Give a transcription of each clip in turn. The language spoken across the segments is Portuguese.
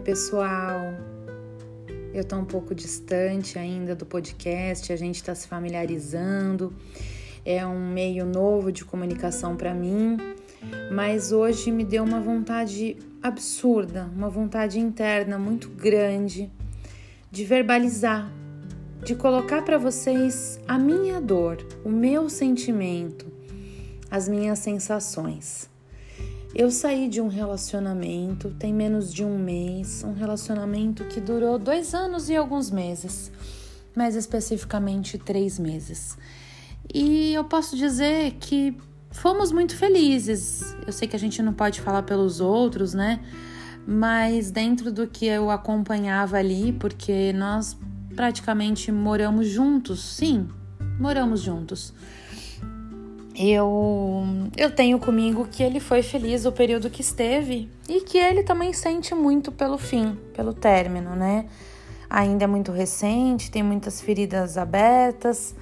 Oi, pessoal. Eu tô um pouco distante ainda do podcast, a gente está se familiarizando. É um meio novo de comunicação para mim, mas hoje me deu uma vontade absurda, uma vontade interna muito grande de verbalizar, de colocar para vocês a minha dor, o meu sentimento, as minhas sensações. Eu saí de um relacionamento tem menos de um mês, um relacionamento que durou dois anos e alguns meses, mais especificamente três meses. E eu posso dizer que fomos muito felizes. Eu sei que a gente não pode falar pelos outros, né? Mas dentro do que eu acompanhava ali, porque nós praticamente moramos juntos, sim, moramos juntos eu, eu tenho comigo que ele foi feliz o período que esteve e que ele também sente muito pelo fim, pelo término, né? Ainda é muito recente, tem muitas feridas abertas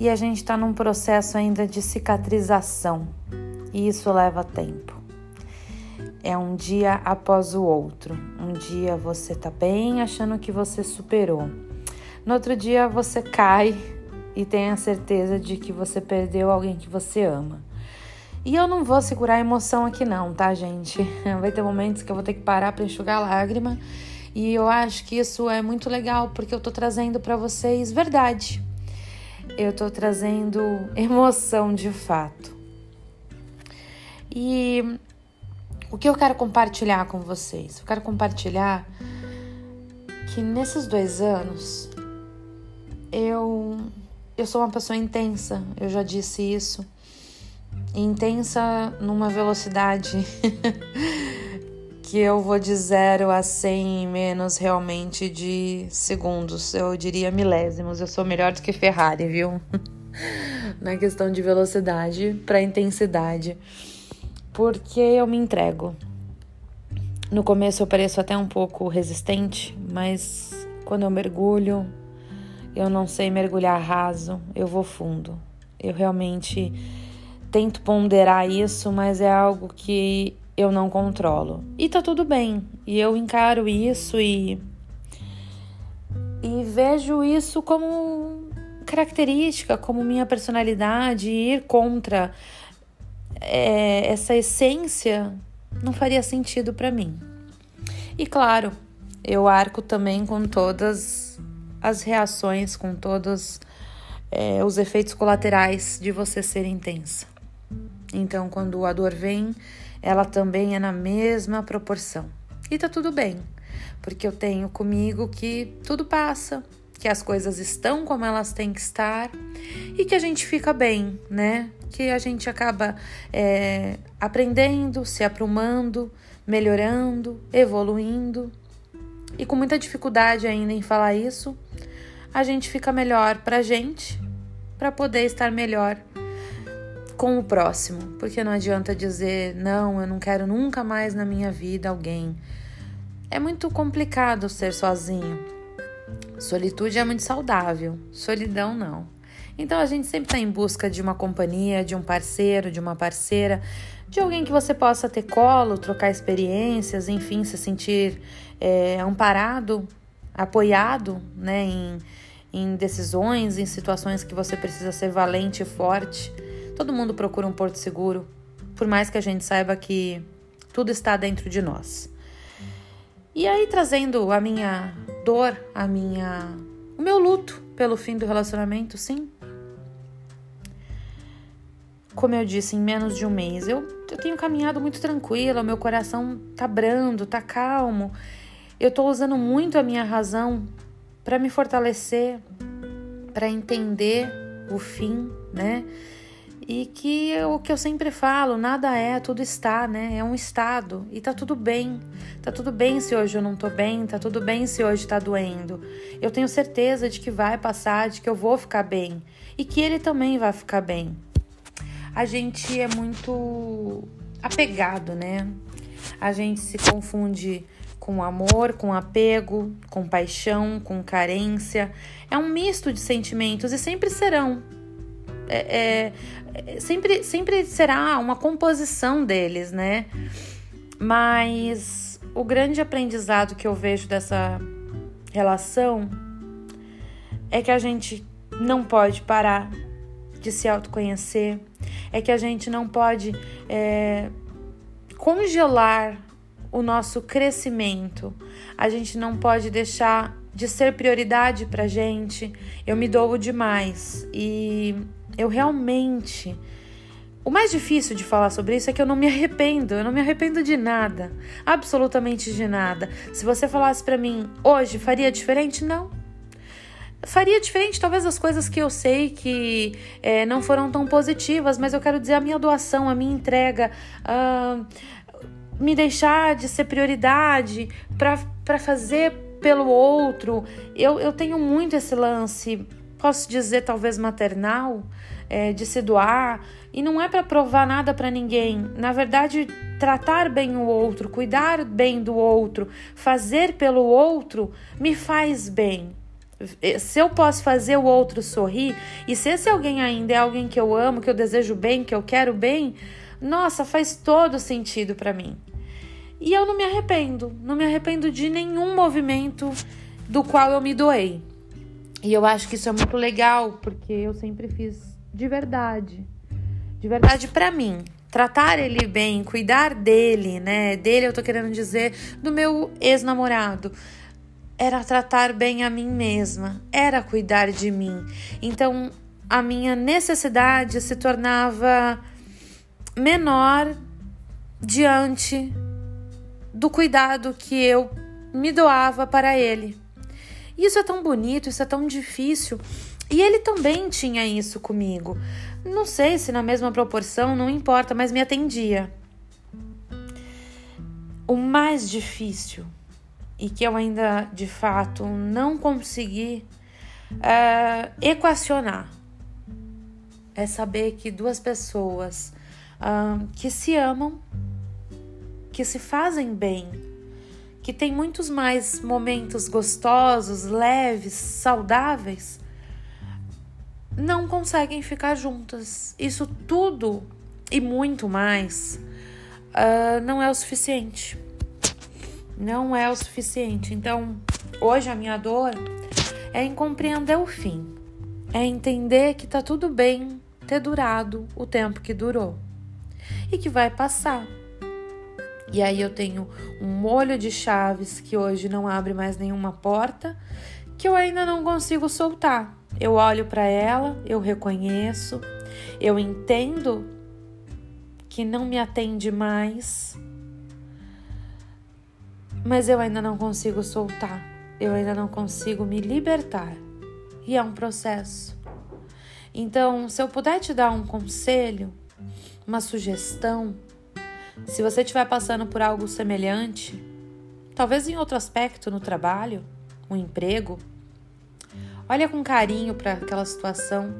e a gente está num processo ainda de cicatrização e isso leva tempo. É um dia após o outro. Um dia você tá bem achando que você superou. No outro dia você cai e tenha certeza de que você perdeu alguém que você ama. E eu não vou segurar a emoção aqui não, tá, gente? Vai ter momentos que eu vou ter que parar para enxugar lágrima, e eu acho que isso é muito legal porque eu tô trazendo para vocês verdade. Eu tô trazendo emoção de fato. E o que eu quero compartilhar com vocês? Eu quero compartilhar que nesses dois anos eu eu sou uma pessoa intensa, eu já disse isso. Intensa numa velocidade que eu vou de 0 a 100 em menos realmente de segundos. Eu diria milésimos. Eu sou melhor do que Ferrari, viu? Na questão de velocidade para intensidade. Porque eu me entrego. No começo eu pareço até um pouco resistente, mas quando eu mergulho, eu não sei mergulhar raso, eu vou fundo. Eu realmente tento ponderar isso, mas é algo que eu não controlo. E tá tudo bem. E eu encaro isso e e vejo isso como característica, como minha personalidade, ir contra é, essa essência não faria sentido para mim. E claro, eu arco também com todas as reações, com todos é, os efeitos colaterais de você ser intensa. Então, quando a dor vem, ela também é na mesma proporção. E tá tudo bem, porque eu tenho comigo que tudo passa, que as coisas estão como elas têm que estar e que a gente fica bem, né? Que a gente acaba é, aprendendo, se aprumando, melhorando, evoluindo e com muita dificuldade ainda em falar isso, a gente fica melhor pra gente, para poder estar melhor com o próximo, porque não adianta dizer não, eu não quero nunca mais na minha vida alguém. É muito complicado ser sozinho. Solitude é muito saudável, solidão não. Então a gente sempre está em busca de uma companhia, de um parceiro, de uma parceira, de alguém que você possa ter colo, trocar experiências, enfim, se sentir é, amparado, apoiado né, em, em decisões, em situações que você precisa ser valente e forte. Todo mundo procura um porto seguro, por mais que a gente saiba que tudo está dentro de nós. E aí trazendo a minha dor, a minha o meu luto pelo fim do relacionamento, sim, como eu disse, em menos de um mês. Eu, eu tenho caminhado muito tranquila, meu coração tá brando, tá calmo. Eu tô usando muito a minha razão para me fortalecer, para entender o fim, né? E que o que eu sempre falo, nada é, tudo está, né? É um estado e tá tudo bem. Tá tudo bem se hoje eu não tô bem, tá tudo bem se hoje tá doendo. Eu tenho certeza de que vai passar, de que eu vou ficar bem e que ele também vai ficar bem a gente é muito apegado, né? A gente se confunde com amor, com apego, com paixão, com carência. É um misto de sentimentos e sempre serão. É, é, sempre, sempre será uma composição deles, né? Mas o grande aprendizado que eu vejo dessa relação é que a gente não pode parar de se autoconhecer, é que a gente não pode é, congelar o nosso crescimento, a gente não pode deixar de ser prioridade pra gente. Eu me dou demais e eu realmente o mais difícil de falar sobre isso é que eu não me arrependo, eu não me arrependo de nada, absolutamente de nada. Se você falasse para mim hoje, faria diferente? Não. Faria diferente, talvez as coisas que eu sei que é, não foram tão positivas, mas eu quero dizer a minha doação, a minha entrega, uh, me deixar de ser prioridade para fazer pelo outro. Eu, eu tenho muito esse lance, posso dizer talvez maternal, é, de se doar. E não é para provar nada para ninguém. Na verdade, tratar bem o outro, cuidar bem do outro, fazer pelo outro me faz bem. Se eu posso fazer o outro sorrir, e se esse alguém ainda é alguém que eu amo, que eu desejo bem, que eu quero bem, nossa, faz todo sentido para mim. E eu não me arrependo, não me arrependo de nenhum movimento do qual eu me doei. E eu acho que isso é muito legal, porque eu sempre fiz de verdade. De verdade para mim. Tratar ele bem, cuidar dele, né? Dele eu tô querendo dizer do meu ex-namorado. Era tratar bem a mim mesma, era cuidar de mim. Então a minha necessidade se tornava menor diante do cuidado que eu me doava para ele. Isso é tão bonito, isso é tão difícil, e ele também tinha isso comigo. Não sei se na mesma proporção, não importa, mas me atendia. O mais difícil e que eu ainda de fato não consegui uh, equacionar é saber que duas pessoas uh, que se amam, que se fazem bem, que têm muitos mais momentos gostosos, leves, saudáveis, não conseguem ficar juntas. Isso tudo e muito mais uh, não é o suficiente. Não é o suficiente. Então, hoje a minha dor é em compreender o fim, é entender que tá tudo bem ter durado o tempo que durou e que vai passar. E aí eu tenho um molho de chaves que hoje não abre mais nenhuma porta, que eu ainda não consigo soltar. Eu olho para ela, eu reconheço, eu entendo que não me atende mais, mas eu ainda não consigo soltar, eu ainda não consigo me libertar. E é um processo. Então, se eu puder te dar um conselho, uma sugestão, se você estiver passando por algo semelhante, talvez em outro aspecto no trabalho, um emprego, Olha com carinho para aquela situação.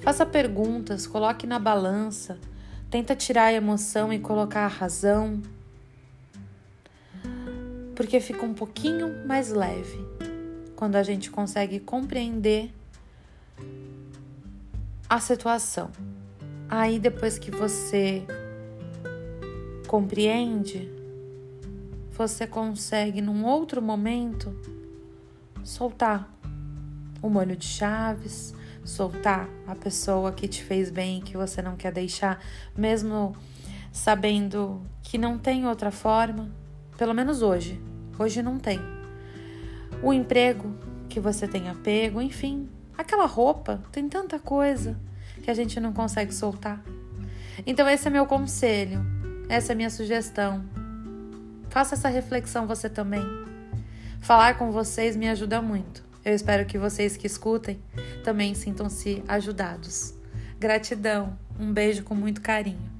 Faça perguntas, coloque na balança. Tenta tirar a emoção e colocar a razão. Porque fica um pouquinho mais leve quando a gente consegue compreender a situação. Aí depois que você compreende, você consegue num outro momento soltar o molho de chaves, soltar a pessoa que te fez bem, que você não quer deixar, mesmo sabendo que não tem outra forma, pelo menos hoje. Hoje não tem. O emprego que você tem apego, enfim, aquela roupa, tem tanta coisa que a gente não consegue soltar. Então, esse é meu conselho, essa é minha sugestão. Faça essa reflexão você também. Falar com vocês me ajuda muito. Eu espero que vocês que escutem também sintam-se ajudados. Gratidão, um beijo com muito carinho.